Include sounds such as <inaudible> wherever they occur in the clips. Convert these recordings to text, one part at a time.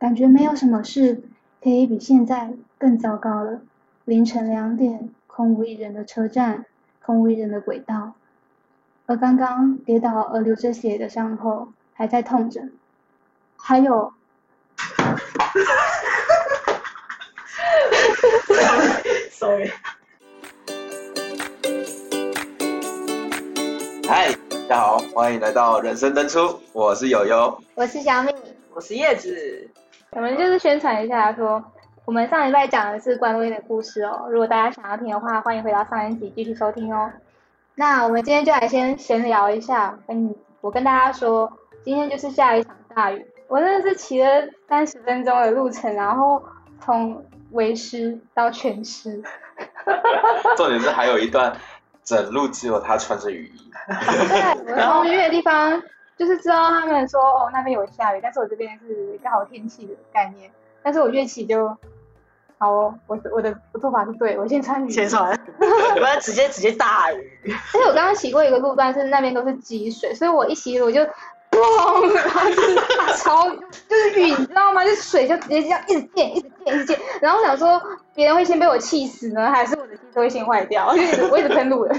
感觉没有什么事可以比现在更糟糕了。凌晨两点，空无一人的车站，空无一人的轨道，而刚刚跌倒而流着血的伤口还在痛着，还有。<laughs> Sorry。嗨，大家好，欢迎来到人生登出，我是友友，我是小米，我是叶子。我们就是宣传一下说，说我们上礼拜讲的是关洛音的故事哦。如果大家想要听的话，欢迎回到上一集继续收听哦。那我们今天就来先闲聊一下，跟我跟大家说，今天就是下一场大雨，我真的是骑了三十分钟的路程，然后从微湿到全湿。<laughs> 重点是还有一段整路只有他穿着雨衣。对，然后远远的地方就是知道他们说哦那边有下雨，但是我这边是刚好天气的概念。但是我越骑就好哦，我我的做法是对，我先穿雨衣。先穿，<laughs> 我要直接直接大雨。而且我刚刚骑过一个路段是那边都是积水，所以我一骑我就。砰！然后就是超就是雨，你知道吗？就水就直接这样一直溅，一直溅，一直溅。然后我想说，别人会先被我气死呢，还是我的汽车会先坏掉？我一直我一直喷路人。<laughs>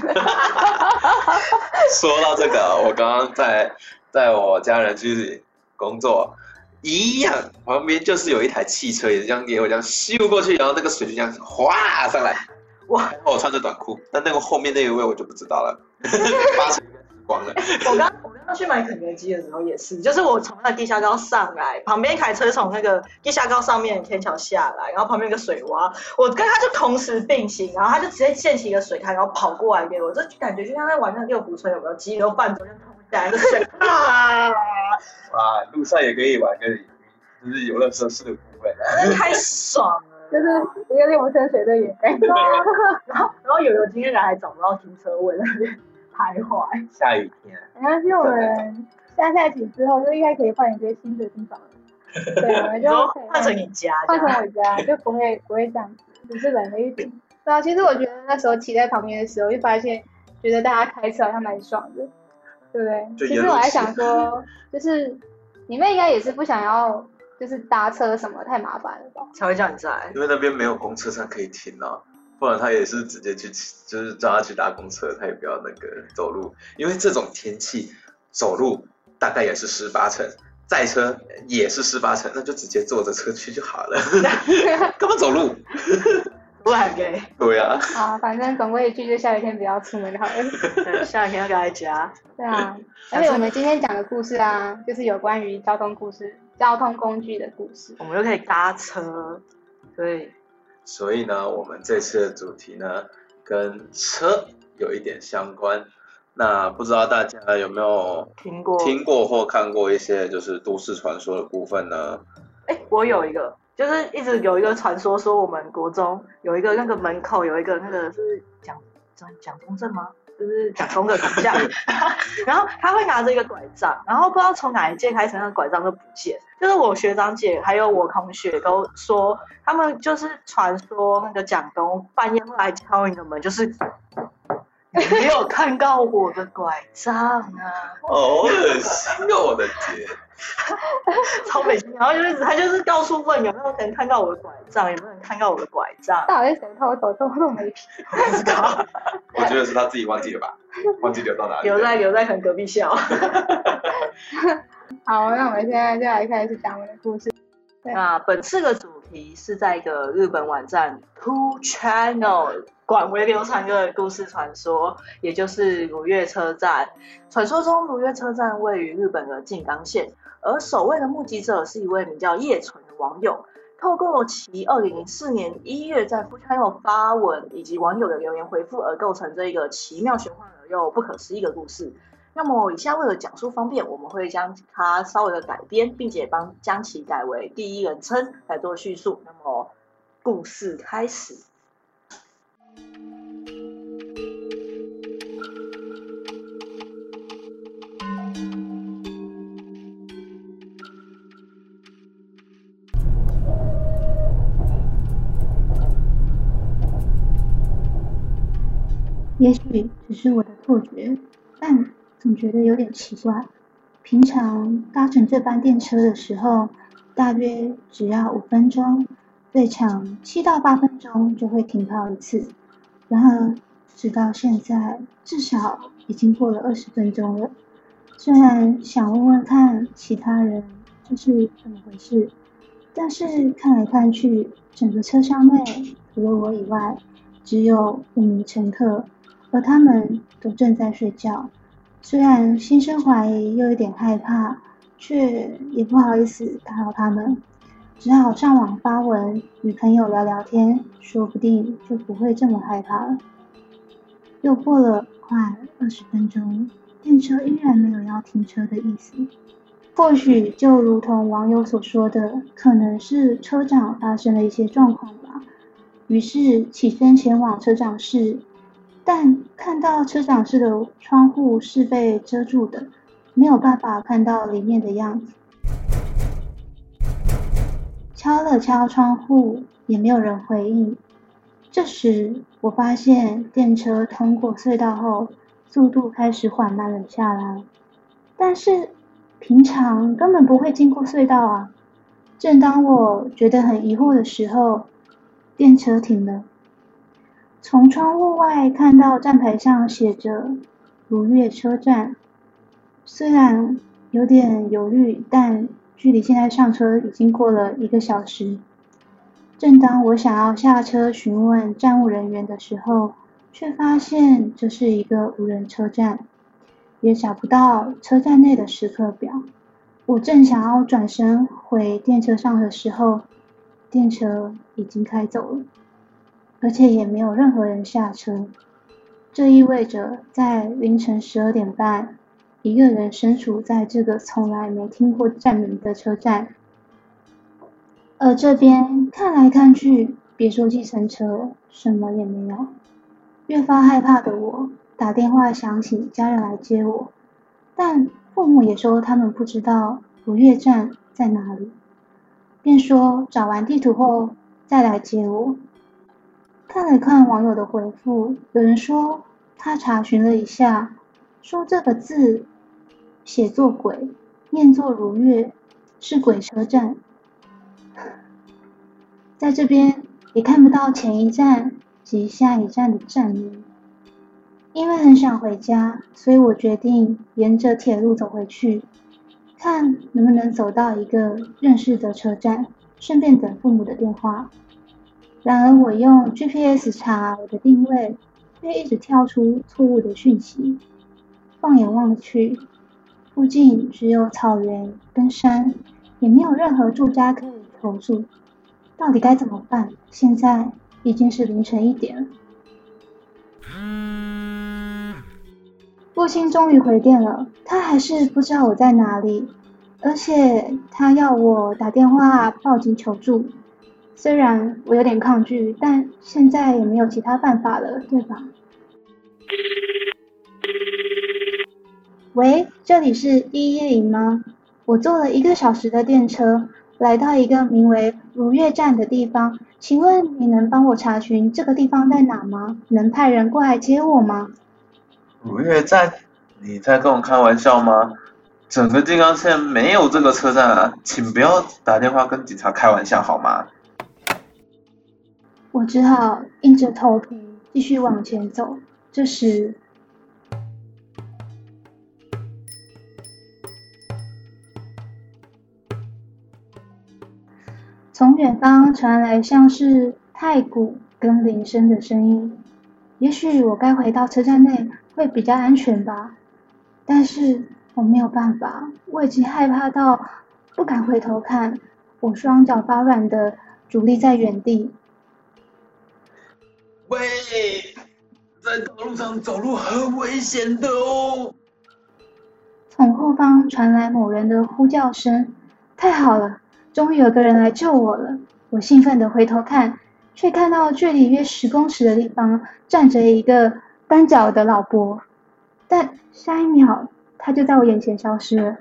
说到这个，我刚刚在带我家人去工作，一样旁边就是有一台汽车，也是这样给我这样咻过去，然后那个水就这样哗上来。哇！我穿着短裤，但那个后面那一位我就不知道了。八成。光了。我刚我刚刚去买肯德基的时候也是，就是我从那地下道上来，旁边一台车从那个地下道上面天桥下来，然后旁边一个水洼，我跟他就同时并行，然后他就直接溅起一个水开，然后跑过来给我，这感觉就像在玩那个六福村有没有？激流泛舟就冲下来的水啊！哇，路上也可以玩个就是游乐设施的部分，真太爽了，<laughs> 就是一个六福村水的也干 <laughs> 然后然后有有今天人还找不到停车位那边。徘徊，下雨天。没关系，我们下下集之后就应该可以换一些新的地方了。<laughs> 对，我们就换成你家，换成我家，就不会不会这样子，只是冷了一点。对啊，其实我觉得那时候骑在旁边的时候，就发现觉得大家开车好像蛮爽的，对不对？其实我还想说，就是你们应该也是不想要，就是搭车什么太麻烦了吧？才会叫你在，因为那边没有公车站可以停啊。不然他也是直接去，就是叫他去搭公车，他也不要那个走路，因为这种天气走路大概也是十八层，载车也是十八层，那就直接坐着车去就好了，<laughs> <laughs> 干嘛走路？不还给？对呀。啊，反正总归一句，就下雨天不要出门好了。<laughs> 下雨天要待在家。对啊，而且我们今天讲的故事啊，就是有关于交通故事、交通工具的故事。我们就可以搭车，对。所以呢，我们这次的主题呢，跟车有一点相关。那不知道大家有没有听过、听过或看过一些就是都市传说的部分呢？哎，我有一个，就是一直有一个传说，说我们国中有一个那个门口有一个那个是蒋蒋蒋中正吗？就是蒋公的头像，<laughs> <laughs> 然后他会拿着一个拐杖，然后不知道从哪一届开始，那个拐杖就不见。就是我学长姐还有我同学都说，他们就是传说那个蒋公半夜会来敲你的门，就是。没有看到我的拐杖啊！好恶心哦！我的天，超恶心。然后就是他就是到处问有没有人看到我的拐杖，有没有人看到我的拐杖？到底谁偷走？偷都没皮。不知道。我觉得是他自己忘记了吧？忘记留到哪里？留在留在可能隔壁校。<laughs> 好，那我们现在就来开始讲我们的故事。那本次的主题是在一个日本网站 Two Channel。广为流传的故事传说，也就是如月车站。传说中，如月车站位于日本的静冈县，而首位的目击者是一位名叫叶纯的网友。透过其二零零四年一月在 Full Channel 发文以及网友的留言回复，而构成这一个奇妙、玄幻而又不可思议的故事。那么，以下为了讲述方便，我们会将它稍微的改编，并且帮将其改为第一人称来做叙述。那么，故事开始。也许只是我的错觉，但总觉得有点奇怪。平常搭乘这班电车的时候，大约只要五分钟，最长七到八分钟就会停靠一次。然而，直到现在，至少已经过了二十分钟了。虽然想问问看其他人这是怎么回事，但是看来看去，整个车厢内除了我以外，只有五名乘客，而他们都正在睡觉。虽然心生怀疑，又有点害怕，却也不好意思打扰他们，只好上网发文与朋友聊聊天，说不定就不会这么害怕了。又过了快二十分钟，电车依然没有要停车的意思。或许就如同网友所说的，可能是车长发生了一些状况吧。于是起身前往车长室。但看到车长室的窗户是被遮住的，没有办法看到里面的样子。敲了敲窗户，也没有人回应。这时，我发现电车通过隧道后，速度开始缓慢了下来。但是，平常根本不会经过隧道啊！正当我觉得很疑惑的时候，电车停了。从窗户外看到站牌上写着“如月车站”，虽然有点犹豫，但距离现在上车已经过了一个小时。正当我想要下车询问站务人员的时候，却发现这是一个无人车站，也找不到车站内的时刻表。我正想要转身回电车上的时候，电车已经开走了。而且也没有任何人下车，这意味着在凌晨十二点半，一个人身处在这个从来没听过站名的车站。而这边看来看去，别说计程车，什么也没有。越发害怕的我，打电话想请家人来接我，但父母也说他们不知道如月站在哪里，便说找完地图后再来接我。看了看网友的回复，有人说他查询了一下，说这个字写作鬼，念作如月，是鬼车站。在这边也看不到前一站及下一站的站名。因为很想回家，所以我决定沿着铁路走回去，看能不能走到一个认识的车站，顺便等父母的电话。然而，我用 GPS 查我的定位，却一直跳出错误的讯息。放眼望去，附近只有草原跟山，也没有任何住家可以投宿。到底该怎么办？现在已经是凌晨一点了。父亲终于回电了，他还是不知道我在哪里，而且他要我打电话报警求助。虽然我有点抗拒，但现在也没有其他办法了，对吧？喂，这里是一一零吗？我坐了一个小时的电车，来到一个名为如月站的地方，请问你能帮我查询这个地方在哪吗？能派人过来接我吗？如月站？你在跟我开玩笑吗？整个静冈县没有这个车站啊，请不要打电话跟警察开玩笑好吗？我只好硬着头皮继续往前走。这时，从远方传来像是太鼓跟铃声的声音。也许我该回到车站内会比较安全吧，但是我没有办法，我已经害怕到不敢回头看。我双脚发软的伫立在原地。在道路上走路很危险的哦。从后方传来某人的呼叫声，太好了，终于有个人来救我了。我兴奋地回头看，却看到距离约十公尺的地方站着一个单脚的老伯，但下一秒他就在我眼前消失了。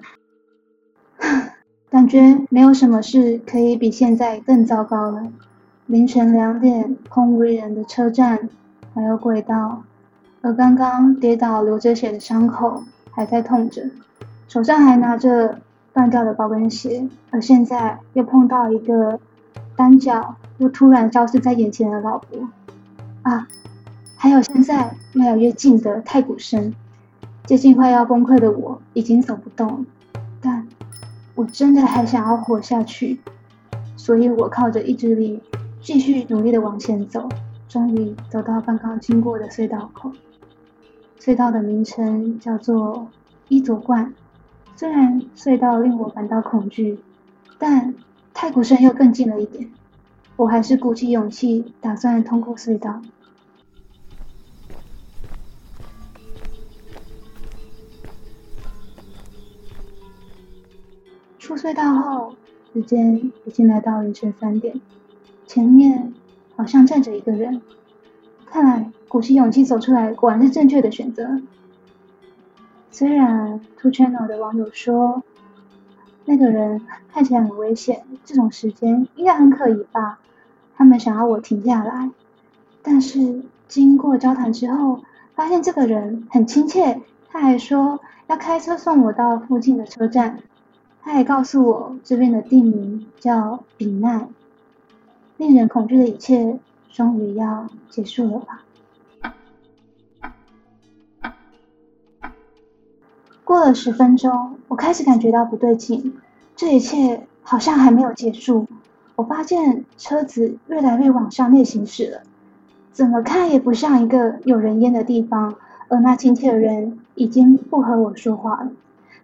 <laughs> 感觉没有什么事可以比现在更糟糕了。凌晨两点，空无一人的车站，还有轨道，而刚刚跌倒流着血的伤口还在痛着，手上还拿着断掉的高跟鞋，而现在又碰到一个单脚又突然消失在眼前的老婆啊！还有现在越来越近的太鼓声，接近快要崩溃的我已经走不动，但我真的还想要活下去，所以我靠着意志力继续努力的往前走，终于走到刚刚经过的隧道口。隧道的名称叫做伊佐贯。虽然隧道令我感到恐惧，但太鼓声又更近了一点。我还是鼓起勇气，打算通过隧道。出隧道后，时间已经来到凌晨三点，前面好像站着一个人。看来鼓起勇气走出来，果然是正确的选择。虽然 Two Channel 的网友说那个人看起来很危险，这种时间应该很可疑吧？他们想要我停下来，但是经过交谈之后，发现这个人很亲切，他还说要开车送我到附近的车站，他还告诉我这边的地名叫比奈。令人恐惧的一切终于要结束了吧？过了十分钟，我开始感觉到不对劲，这一切好像还没有结束。我发现车子越来越往上内行驶了，怎么看也不像一个有人烟的地方，而那亲切的人已经不和我说话了。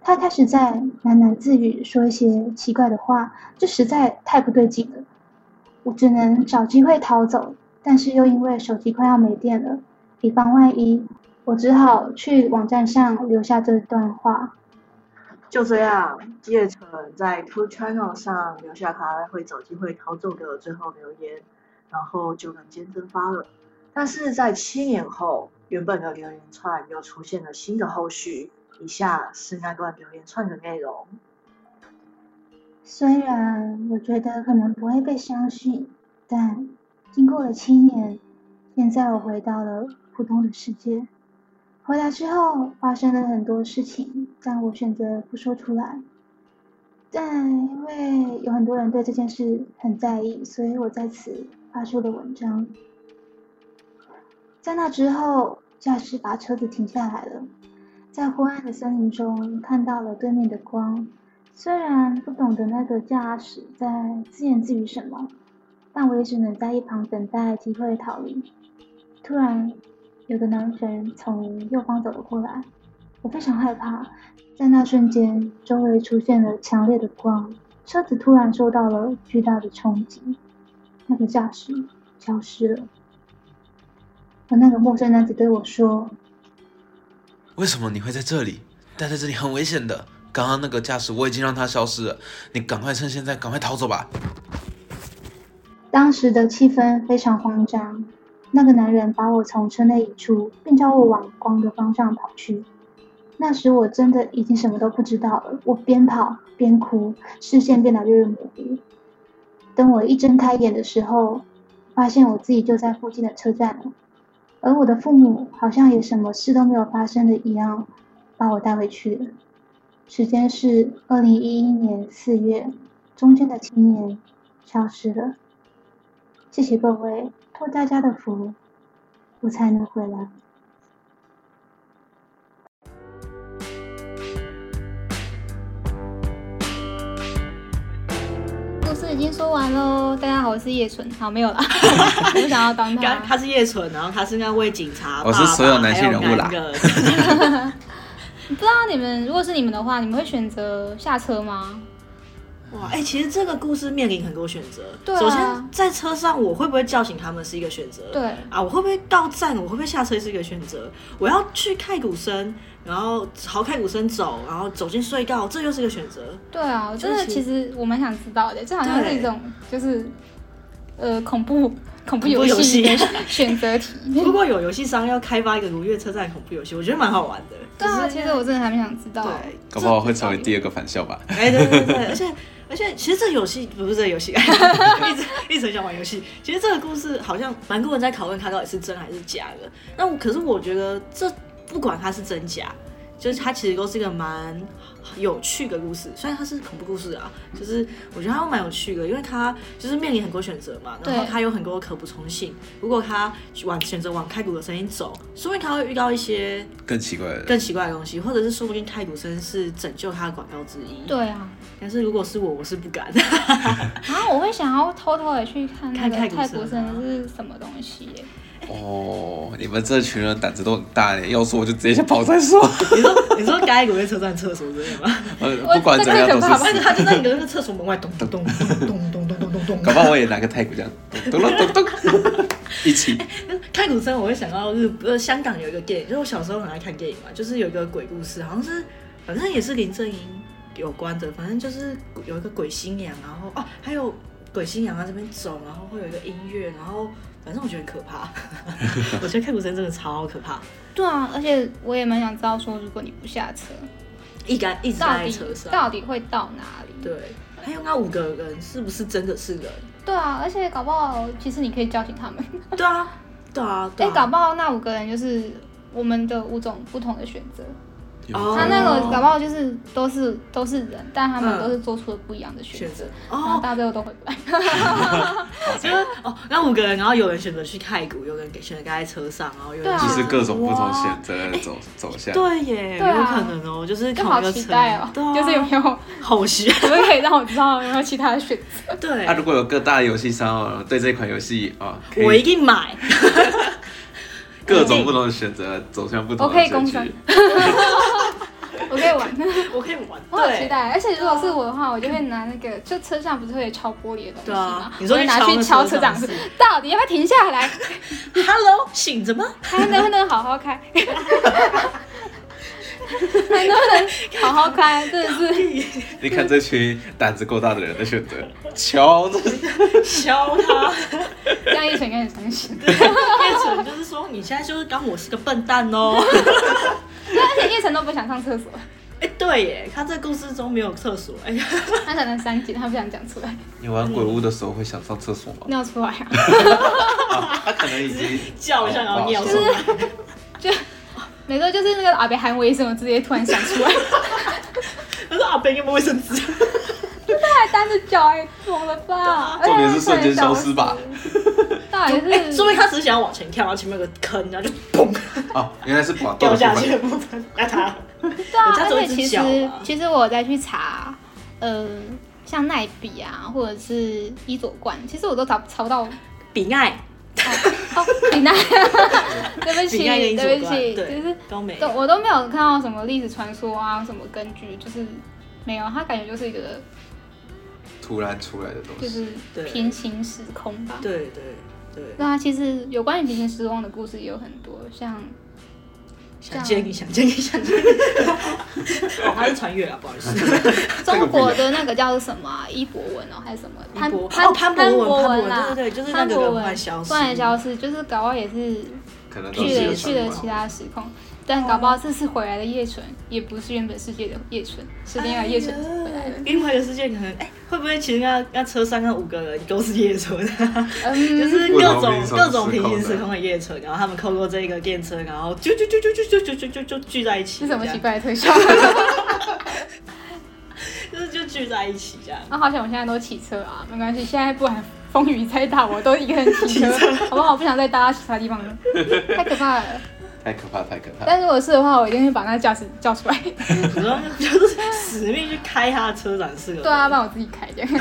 他开始在喃喃自语，说一些奇怪的话，这实在太不对劲了。我只能找机会逃走，但是又因为手机快要没电了，以防万一。我只好去网站上留下这段话。就这样，叶城在 Two Channel 上留下他会找机会逃走的最后留言，然后就人间蒸发了。但是在七年后，原本的留言串又出现了新的后续。以下是那段留言串的内容。虽然我觉得可能不会被相信，但经过了七年，现在我回到了普通的世界。回来之后发生了很多事情，但我选择不说出来。但因为有很多人对这件事很在意，所以我在此发出了文章。在那之后，驾驶把车子停下来了，在昏暗的森林中看到了对面的光。虽然不懂得那个驾驶在自言自语什么，但我也只能在一旁等待机会逃离。突然。有个男人从右方走了过来，我非常害怕。在那瞬间，周围出现了强烈的光，车子突然受到了巨大的冲击，那个驾驶消失了。而那个陌生男子对我说：“为什么你会在这里？待在这里很危险的。刚刚那个驾驶我已经让他消失了，你赶快趁现在赶快逃走吧。”当时的气氛非常慌张。那个男人把我从车内移出，并叫我往光的方向跑去。那时我真的已经什么都不知道了。我边跑边哭，视线变得越来越模糊。等我一睁开眼的时候，发现我自己就在附近的车站了，而我的父母好像也什么事都没有发生的一样，把我带回去了。时间是二零一一年四月，中间的青年消失了。谢谢各位。托大家的福，我才能回来。故事已经说完喽，大家好，我是叶纯。好，没有了，<laughs> 我不想要当他。他是叶纯，然后他是那位警察。我是所有男性人物啦。<laughs> 不知道你们，如果是你们的话，你们会选择下车吗？哇，哎、欸，其实这个故事面临很多选择。对啊。首先，在车上我会不会叫醒他们是一个选择。对。啊，我会不会到站？我会不会下车是一个选择。我要去太鼓声，然后朝太鼓声走，然后走进隧道，这又是一个选择。对啊，我觉得其实我蛮想知道的，这好像是一种就是呃恐怖恐怖游戏的选择题。<laughs> 如果有游戏商要开发一个如月车站恐怖游戏，我觉得蛮好玩的。对啊，其实我真的还蛮想知道。对，搞不好会成为第二个返校吧。哎，对对对，而且。而且其实这游戏不是这个游戏，<laughs> 一直一直想玩游戏。其实这个故事好像蛮多人在讨论它到底是真还是假的。那我可是我觉得这不管它是真假，就是它其实都是一个蛮有趣的故事，虽然它是恐怖故事啊，就是我觉得它蛮有趣的，因为它就是面临很多选择嘛，然后它有很多可补充性。如果他往选择往开古的声音走，说不定他会遇到一些更奇怪的、更奇怪的东西，或者是说不定太古声是拯救他的广告之一。对啊，但是如果是我，我是不敢。啊，我会想要偷偷的去看那个太古声是什么东西耶。哦，你们这群人胆子都很大耶！要说我就直接先跑再说。你说你说该古月车站厕所之类吗？<laughs> 呃，不管怎样都是他就在你的那个厕所门外咚咚咚咚咚咚咚咚咚。搞不好我也拿个太鼓这样咚咚咚咚一起。太鼓声我会想到日呃香港有一个电影，就是我小时候很爱看电影嘛，就是有一个鬼故事，好像是反正也是林正英有关的，反正就是有一个鬼新娘，然后哦还有鬼新娘在这边走，然后会有一个音乐，然后。反正我觉得很可怕，<laughs> 我觉得开古声真的超可怕。对啊，而且我也蛮想知道说，如果你不下车，一干一直在车上，到底会到哪里？对，还有那五个人是不是真的是人？对啊，而且搞不好其实你可以叫醒他们。对啊，对啊，哎、欸，搞不好那五个人就是我们的五种不同的选择。他那个搞不好就是都是都是人，但他们都是做出了不一样的选择，然后大家最后都回来。<laughs> 就是哦，那五个人，然后有人选择去太古，有人给选择待在车上，然后有人就是各种不同选择走走向。对耶，有可能哦，就是好期待哦，就是有没有后续，<laughs> 可不可以让我知道有没有其他的选择？<laughs> 对，那如果有各大游戏商哦，对这款游戏啊，我一定买。各种不同的选择，走向不同的结局。我可以攻我可以玩，<laughs> 我可以玩，我好期待。而且如果是我的话，我就会拿那个，就车上不是会敲玻璃的东西吗？你说拿去敲车长，到底要不要停下来？<laughs> Hello，醒着吗？还能不能好好开？<laughs> 还能不能好好开？真的是。你看这群胆子够大的人的选择，敲，敲他。这样叶晨应该很伤心。叶晨就是说，你现在就是当我是个笨蛋哦。对，而且叶晨都不想上厕所。哎，对耶，他在故事中没有厕所。哎呀，他可能三级，他不想讲出来。你玩鬼屋的时候会想上厕所吗？尿出来啊！<laughs> 他可能已经叫一下，然后尿出来。就。每个就是那个阿北喊卫生，我直接突然想出来。他说阿北有没有卫生纸？就他还单着脚，哎，疯了吧？重点是瞬间消失吧？<laughs> 到底是？说明他只是想要往前跳，然后前面有个坑，然后就砰。<laughs> 哦，原来是滑 <laughs> 掉下去的部分。那他。对啊，而且其实其实我再去查，呃，像奈比啊，或者是伊佐冠，其实我都找查不到比奈。哦，比奈，对不起，对不起，就是都没，都我都没有看到什么历史传说啊，什么根据，就是没有，他感觉就是一个突然出来的东西，就是平行时空吧。对对对。那其实有关于平行时空的故事也有很多，像。想见你，想见你，<laughs> 想见你。<laughs> 哦，他是穿越啊，不好意思。<laughs> 中国的那个叫做什么？伊博文哦，还是什么？潘潘潘博文啦，对对对，就是那个突然消失，突然消失，就是搞不好也是去了去了其他时空。但搞不好这次回来的叶纯，也不是原本世界的叶纯，是另外叶纯回来的。另外一个世界可能，哎，会不会其实那那车上那五个人都是叶纯？<laughs> 就是各种各种平行时空的夜车，然后他们透过这个电车，然后就就就就就就就就就就聚在一起。是什么奇怪的特效？<laughs> 就是就聚在一起这样。那好像我现在都骑车啊，没关系，现在不管风雨再大，我都一个人 <laughs> 骑车，好不好？我不想再搭其他地方了，太可怕了。太可怕，太可怕！但如果是的话，我一定会把那驾驶叫出来。就是死命去开他的车展示。对啊，帮我自己开这样。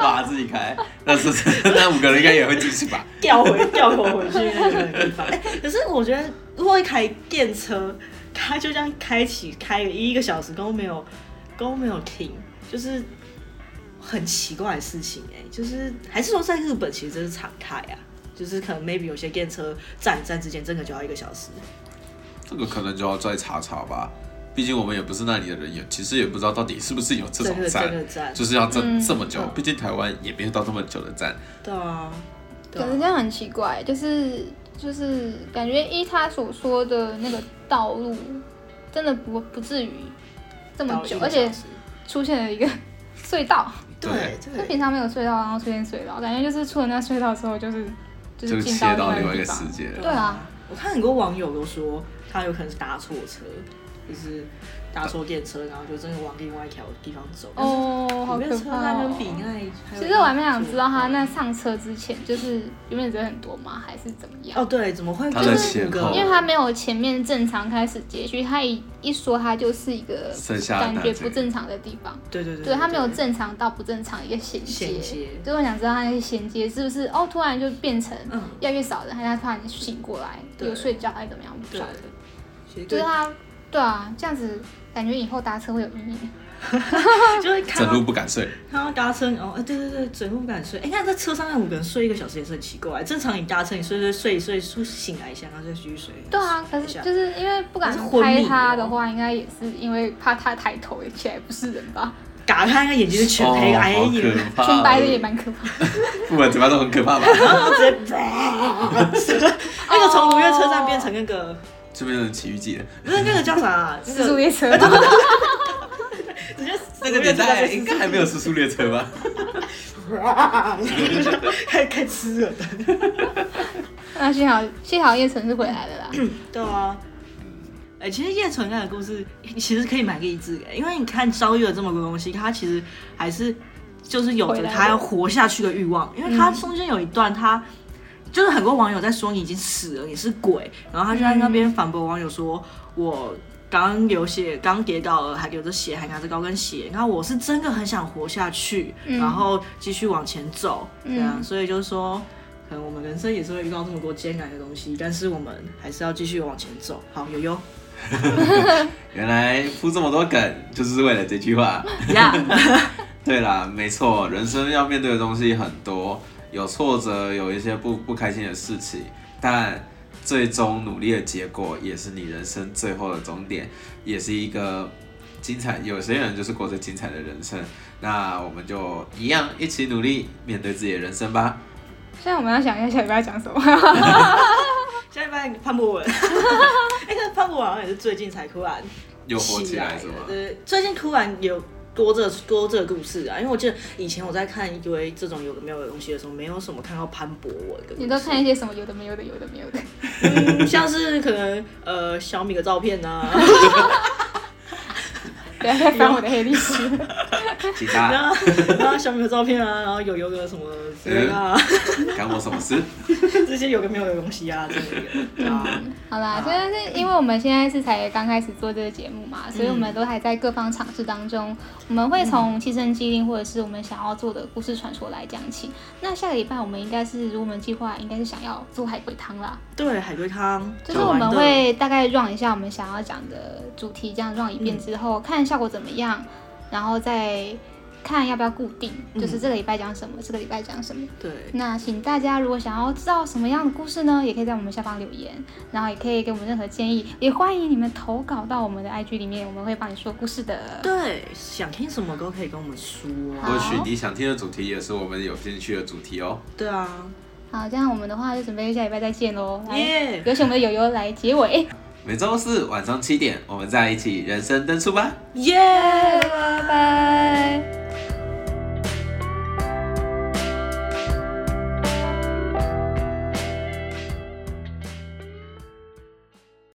把自己开，那是那五个人应该也会继续吧？掉回掉头回去那个地方。可是我觉得，如果一台电车，它就这样开启开了一个小时都没有都没有停，就是很奇怪的事情哎。就是还是说在日本，其实这是常态啊。就是可能 maybe 有些电车站站之间真的就要一个小时，这个可能就要再查查吧。毕竟我们也不是那里的人，也其实也不知道到底是不是有这种站，站就是要这、嗯、这么久。毕竟台湾也没有到这么久的站。对啊，可是这样很奇怪，就是就是感觉依他所说的那个道路，真的不不至于这么久，而且出现了一个隧道。对，就平常没有隧道，然后出现隧道，感觉就是出了那隧道之后，就是。就是切到另外一个世界。对啊，我看很多网友都说他有可能是搭错车，就是。搭错电车，然后就真的往另外一条地方走。哦，好可怕哦！其实我还蛮想知道他那上车之前，就是因为人很多吗？还是怎么样？哦，对，怎么会？就是因为他没有前面正常开始接续，他一一说他就是一个感觉不正常的地方。对对对，对他没有正常到不正常一个衔接。就我想知道他那个衔接是不是哦，突然就变成越来越少人，还是他突然醒过来有睡觉还是怎么样？不晓得。就是他，对啊，这样子。感觉以后搭车会有阴影，<laughs> 就会看整路不敢睡。他搭车哦，对对对，整路不敢睡。哎，那在车上那五个人睡一个小时也是很奇怪。正常你搭车，你睡睡睡睡睡醒来一下，然后再继续睡。对啊，可是就是因为不敢拍他的话，应该也是因为怕他抬头起来不是人吧？打开那个眼睛是全黑，哎呀，全白的也蛮可怕。不管怎么样都很可怕吧？<laughs> 然后直接，<laughs> 那个从五月车站变成那个。这边有奇遇记的，不是那个叫啥？<laughs> 尸速列车。<laughs> 直接那个年代应该还没有尸速列车吧？开开吃了的。那幸好幸好叶纯是回来了啦。对啊。哎，其实叶纯那个故事其实可以蛮励志的，因为你看遭遇了这么多东西，他其实还是就是有着他要活下去的欲望，因为他中间有一段他。就是很多网友在说你已经死了，你是鬼，然后他就在那边反驳网友说，我刚流血，刚跌倒了，还流着血，还拿着高跟鞋，然后我是真的很想活下去，然后继续往前走，这样，所以就是说，可能我们人生也是会遇到这么多艰难的东西，但是我们还是要继续往前走。好，悠悠，<laughs> 原来铺这么多梗就是为了这句话。<laughs> 对啦，没错，人生要面对的东西很多。有挫折，有一些不不开心的事情，但最终努力的结果也是你人生最后的终点，也是一个精彩。有些人就是过着精彩的人生，那我们就一样一起努力面对自己的人生吧。现在我们要想一下下礼拜要讲什么？下礼拜潘博文，<laughs> 哎，可是潘博文好像也是最近才突然又火起来，是吗？对，最近突然有。多这多这个故事啊，因为我记得以前我在看一堆这种有的没有的东西的时候，没有什么看到潘博文的。你都看一些什么有的没有的，有的没有的，嗯、像是可能呃小米的照片呐、啊。<laughs> 不要再翻我的黑历史。<laughs> <laughs> 其他。然后小米的照片啊，然后有有个什么之类的啊。<laughs> 干我什么事？<laughs> 这些有个没有的东西啊，这个。啊、嗯，好啦，现在是因为我们现在是才刚开始做这个节目嘛，所以我们都还在各方尝试当中。我们会从亲身经历或者是我们想要做的故事传说来讲起。那下个礼拜我们应该是，如果我们计划应该是想要做海龟汤啦。对，海龟汤。就是我们会大概 run 一下我们想要讲的主题，这样 run 一遍之后，嗯、看。效果怎么样？然后再看要不要固定，嗯、就是这个礼拜讲什么，这个礼拜讲什么。对。那请大家如果想要知道什么样的故事呢，也可以在我们下方留言，然后也可以给我们任何建议，也欢迎你们投稿到我们的 IG 里面，我们会帮你说故事的。对，想听什么都可以跟我们说。或许你想听的主题也是我们有兴趣的主题哦。对啊。好，这样我们的话就准备下礼拜再见喽。耶！有请我们的友友来结尾。每周四晚上七点，我们在一起人生登出吧！耶，拜拜。